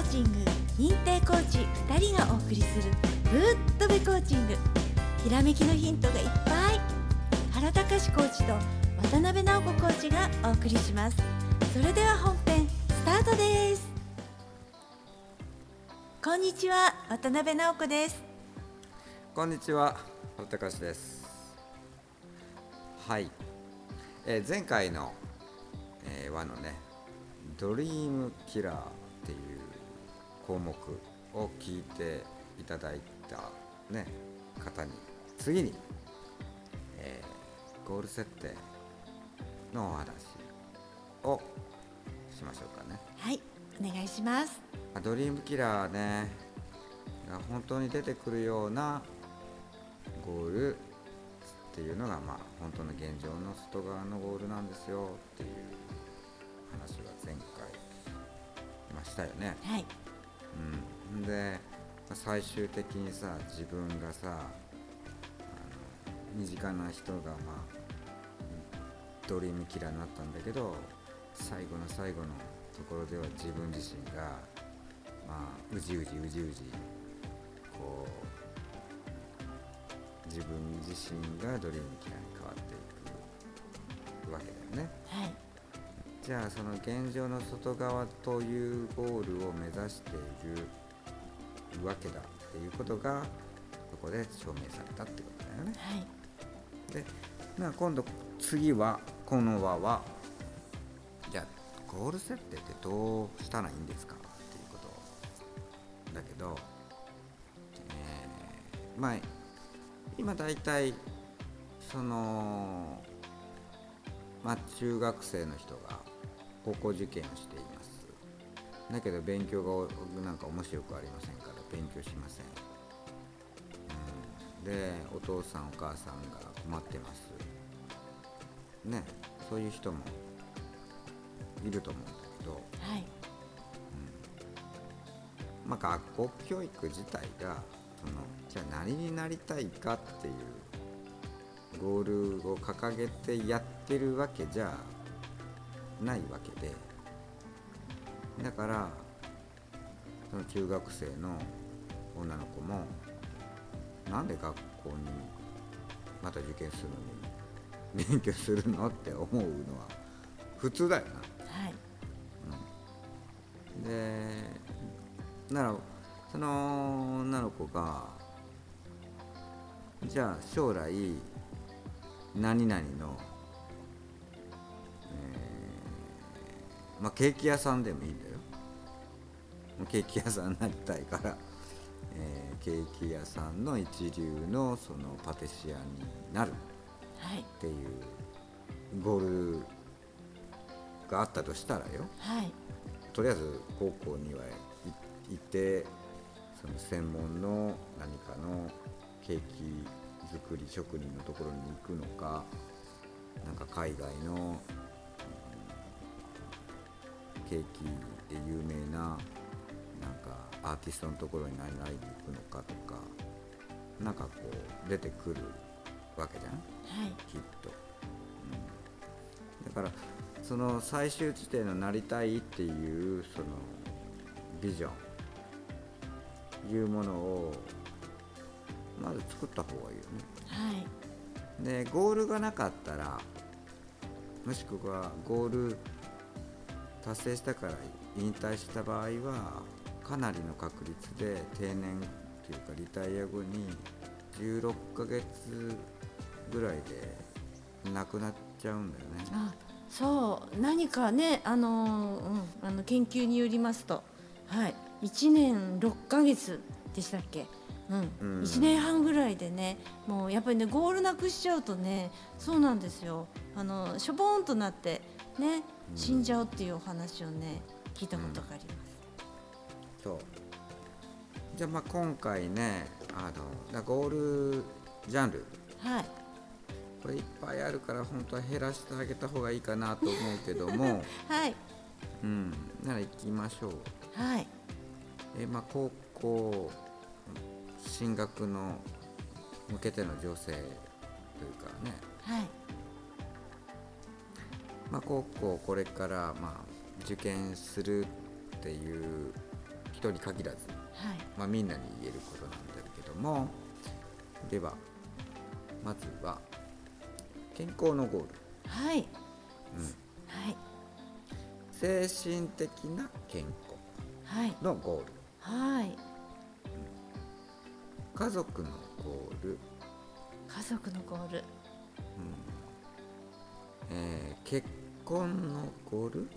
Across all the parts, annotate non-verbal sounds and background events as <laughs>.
ーチング認定コーチ2人がお送りするぶっとべコーチング。ひらめきのヒントがいっぱい。原隆コーチと渡辺直子コーチがお送りします。それでは本編スタートです。こんにちは渡辺直子です。こんにちは原隆です。はい、えー前回の、えー、輪のねドリームキラーっていう項目を聞いていただいたね方に次に、えーゴール設定のお話をしましょうかね。はいお願いします。まあドリームキラーねが本当に出てくるようなゴールっていうのがまあ本当の現状の外側のゴールなんですよっていう話は前回しましたよね。はいうん、で最終的にさ自分がさあの身近な人がまあドリームキラーになったんだけど最後の最後のところでは自分自身がまあうじうじうじうじこう自分自身がドリームキラーに変わっていくわけだよね。はいじゃあその現状の外側というゴールを目指しているわけだっていうことがそこで証明されたってことだよね。はいで、まあ、今度次はこの輪はじゃあゴール設定ってどうしたらいいんですかっていうことだけど、えーまあ今大体そのまあ中学生の人が高校受験をしています。だけど勉強がなんか面白くありませんから勉強しません、うん、でお父さんお母さんが困ってます。ねそういう人もいると思うんだけど。はい。まあ、学校教育自体がそのじゃあ何になりたいかっていうゴールを掲げてやってるわけじゃないわけで。だからその中学生の女の子もなんで学校にまた受験するのに勉強するのって思うのは普通だよな。はい。でならその女の子がじゃあ将来何々の、まあケーキ屋さんでもいいんだよ。ケーキ屋さんになりたいから、<laughs> えーケーキ屋さんの一流のそのパティシエになる。はい。っていうゴールがあったとしたらよ。はい。とりあえず高校にはい行ってその専門の何かのケーキ作り職人のところに行くのかなんか海外の、うんケーキで有名ななんかアーティストのところに何々に行くのかとかなんかこう出てくるわけじゃん？はい。きっと、うん、だからその最終地点のなりたいっていうそのビジョン。いうものをまず作った方がいいよはい。ねでゴールがなかったらもしくはゴール達成したから引退した場合はかなりの確率で定年というかリタイア後に16ヶ月ぐらいで亡くなっちゃうんだよね。あそう。何かねあの,、うん、あの研究によりますと、はい、1年6ヶ月でしたっけ、うん。うん。1年半ぐらいでねもうやっぱりねゴールなくしちゃうとねそうなんですよ。あのしょぼーんとなってね死んじゃうっていうお話をね聞いたことがあります。そう。じゃあまあ今回ねあのだゴールジャンル。はい。これいっぱいあるから本当は減らしてあげた方がいいかなと思うけども。<laughs> はい。うん。なら行きましょう。はい。えまあ高校進学の向けての情勢というかね。はいまあ高校これからまあ受験するっていう人に限らず、はい。まあ、みんなに言えることなんだけどもではまずは健康のゴール、はい。うん、はい。精神的な健はい。康のゴール。はい。家族のゴール、家族のゴール。えー結婚のゴール、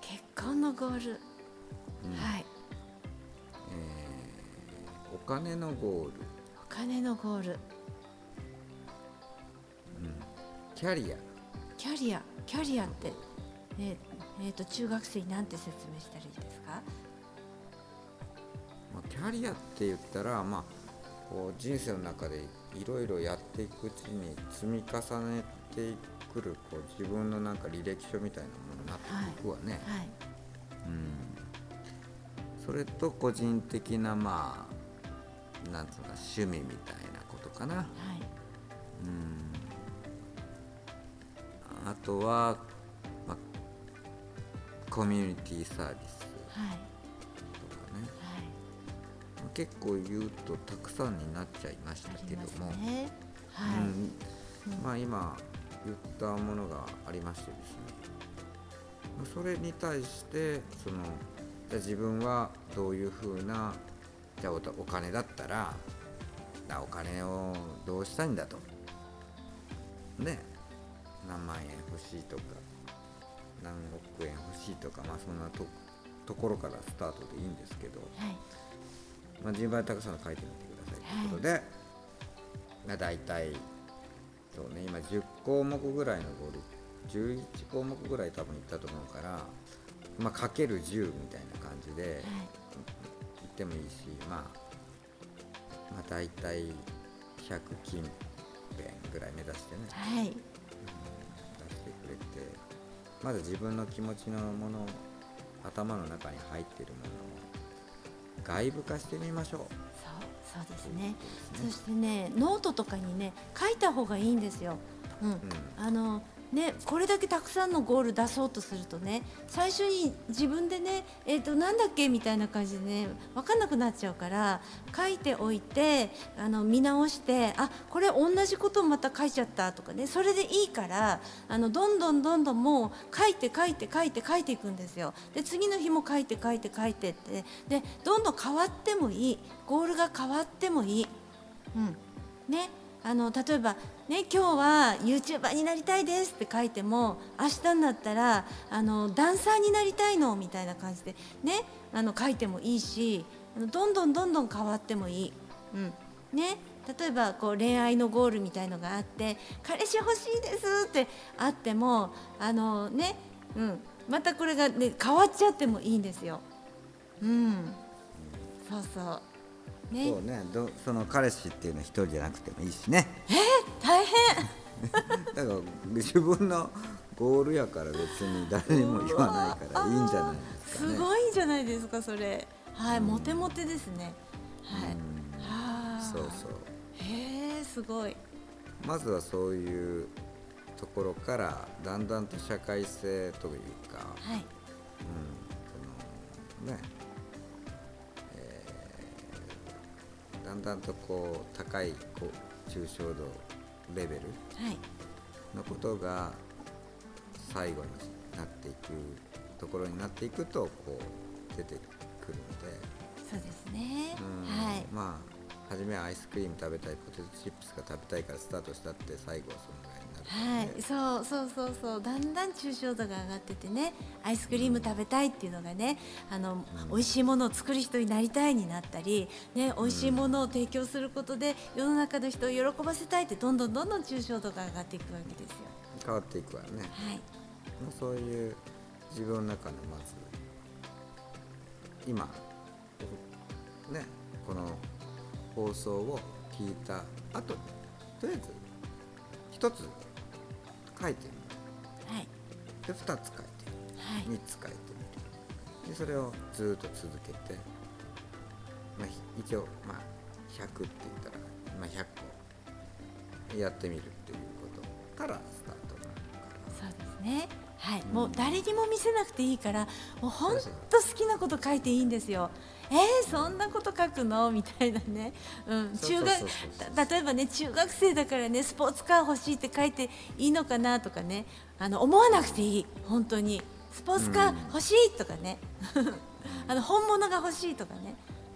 結婚のゴール、うん。はい。えーお金のゴール、お金のゴール。キャリア。キャリア。キャリアってええーと中学生になんて説明したらいいですか？まあ、キャリアって言ったら、まあ、こう人生の中でいろいろやっていくうちに積み重ねてくるこう自分のなんか履歴書みたいなものになっていくわね、はい。うん、それと個人的なまあなんつうのか趣味みたいなことかな、はい。うん、あとは、まあ、コミュニティサービスはい。とかね。はい。結構言うとたくさんになっちゃいましたけども、ね。はい、うん。まあ今言ったものがありましてですね。まあそれに対してそのじゃあ自分はどういうふうなじゃあおお金だったらあお金をどうしたいんだと。ね。何万円欲しいとか何億円欲しいとかまあそんなとところからスタートでいいんですけど、はい。まあ、順番にたくさん書いてみてくださいということで、まあ、大体そうね今10項目ぐらいのゴール11項目ぐらい多分いったと思うから、まあ、かける10みたいな感じではい。言ってもいいし、まあ、まあ大体100近辺ぐらい目指してね。はい。出してくれてまず自分の気持ちのもの頭の中に入っているものを外部化してみましょう。そうですね。うことですねそしてねノートとかにね書いた方がいいんですよ。うん、うん。あのねこれだけたくさんのゴール出そうとするとね最初に自分でねえっ、となんだっけみたいな感じでね分かんなくなっちゃうから書いておいてあの見直してあこれ同じことをまた書いちゃったとかねそれでいいからあのどんどんどんどんもう書いて書いて書いて書いていくんですよ。で次の日も書いて書いて書いてってでどんどん変わってもいいゴールが変わってもいい。うんね、あの例えば、ね、今日は YouTuber になりたいですって書いても明日になったらあのダンサーになりたいのみたいな感じで、ね、あの書いてもいいしどんどんどんどん変わってもいい。うんね例えばこう恋愛のゴールみたいのがあって彼氏欲しいですってあってもあの、ねうん、またこれが、ね、変わっちゃってもいいんですよ。うん、そうそうね。そうね。どその彼氏っていうのは一人じゃなくてもいいしね。大変。<laughs> だから自分のゴールやから別に誰にも言わないからいいんじゃないですかね。すごいんじゃないですかそれ。はい、モテモテですね。はい、うん。はあそうそう。へえすごい。まずはそういうところからだんだんと社会性というか、はい。うん、そのね、だんだんとこう高いこう抽象度レベルはい。のことが最後になっていくところになっていくとこう出てくるので、そうですね。うん。はい。まあ初めはアイスクリーム食べたいポテトチップスが食べたいからスタートしたって最後はそのぐらいはい。そうそうそうそう。だんだん抽象度が上がっててねアイスクリーム食べたいっていうのがねあの、美味しいものを作る人になりたいになったり、ね、美味しいものを提供することで世の中の人を喜ばせたいってどんどんどんどん抽象度が上がっていくわけですよ。変わっていくわね。はい。もうそういう自分の中のまず今ねこの放送を聞いた後にとりあえず一つ書いてみはい。るで二つ書いてはい。みる三つ書いてみる。でそれをずーっと続けて、まあ、ひ一応まあ100って言ったら、まあ、100個やってみるっていうことからスタートになるから。そうですね。はい、うん。もう誰にも見せなくていいから、もう本そうそう当好きなこと書いていいんですよ。「えー、そんなこと書くの?」みたいなね、うん、中学例えばね中学生だからねスポーツカー欲しいって書いていいのかなとかね。あの思わなくていい。本当に。スポーツカー欲しいとかね、<laughs> あの本物が欲しいとかね。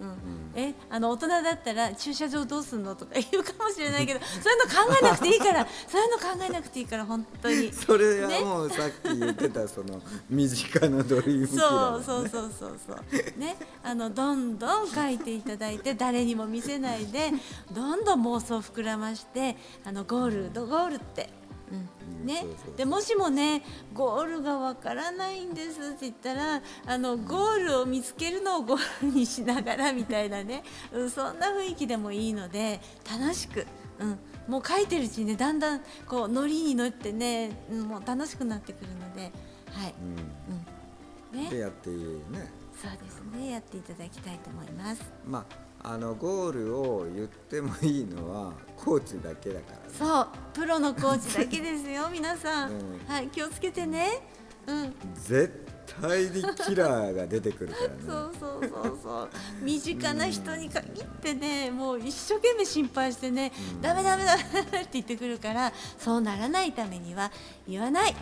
うん。えあの大人だったら駐車場どうすんのとか言うかもしれないけど <laughs> そういうの考えなくていいからそういうの考えなくていいから本当に。<laughs> それはね。もうさっき言ってたその身近なドリームキラーそうそうそうそうそう。ね。あのどんどん書いていただいて誰にも見せないでどんどん妄想膨らましてあのゴールドゴールって。うんね。でもしもねゴールがわからないんですって言ったらあのゴールを見つけるのをゴールにしながらみたいなね、うん、そんな雰囲気でもいいので楽しく、うん、もう書いてるうちにねだんだんこうノリに乗ってね、うんもう楽しくなってくるので、はい。うん。うん。ね、でやってね。そうですね。やっていただきたいと思います。まああのゴールを言ってもいいのはコーチだけだからね。そうプロのコーチだけですよ <laughs> 皆さん、うん。はい気をつけてね。うん。絶対にキラーが出てくるからね。<laughs> そうそうそうそう。身近な人に限ってねもう一生懸命心配してね、うん。ダメダメダメって言ってくるからそうならないためには言わない。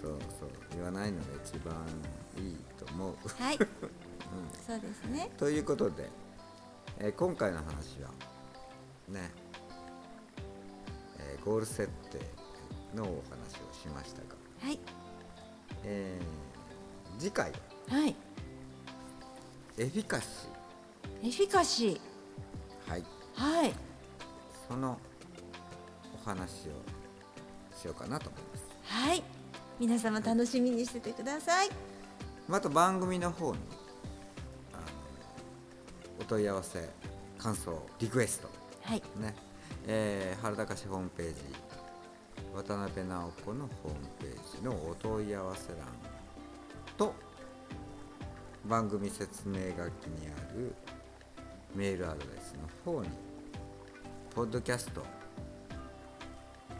そうそう。言わないのが一番いいと思う、はい、<laughs> そうですね。ということで、えー今回の話はね、えーゴール設定のお話をしましたが、はい。えー次回ははい。エフィカシエフィカシー。はい。ーはい。そのお話をしようかなと思います。はい。皆様楽しみにしててください。また番組の方にお問い合わせ感想リクエスト。はい。ね、えー、原高市ホームページ渡辺直子のホームページのお問い合わせ欄と番組説明書きにあるメールアドレスの方にポッドキャスト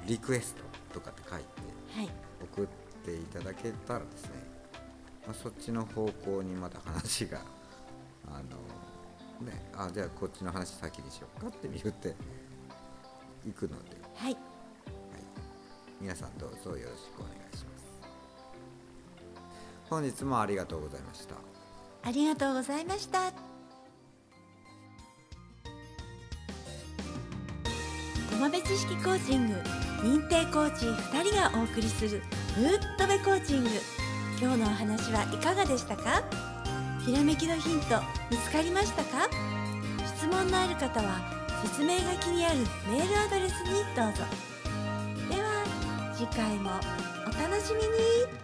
リクエストとかって書いてはい。送っていただけたらですね、まあ、そっちの方向にまた話があのねあじゃあこっちの話先にしようかって言っていくので、はい、はい。皆さんどうぞよろしくお願いします。本日もありがとうございました。ありがとうございました。友部知識コーチング認定コーチ2人がお送りする「ぶっとべコーチング」今日のお話はいかがでしたか？ひらめきのヒント見つかりましたか？質問のある方は説明書きにあるメールアドレスにどうぞ。では次回もお楽しみに。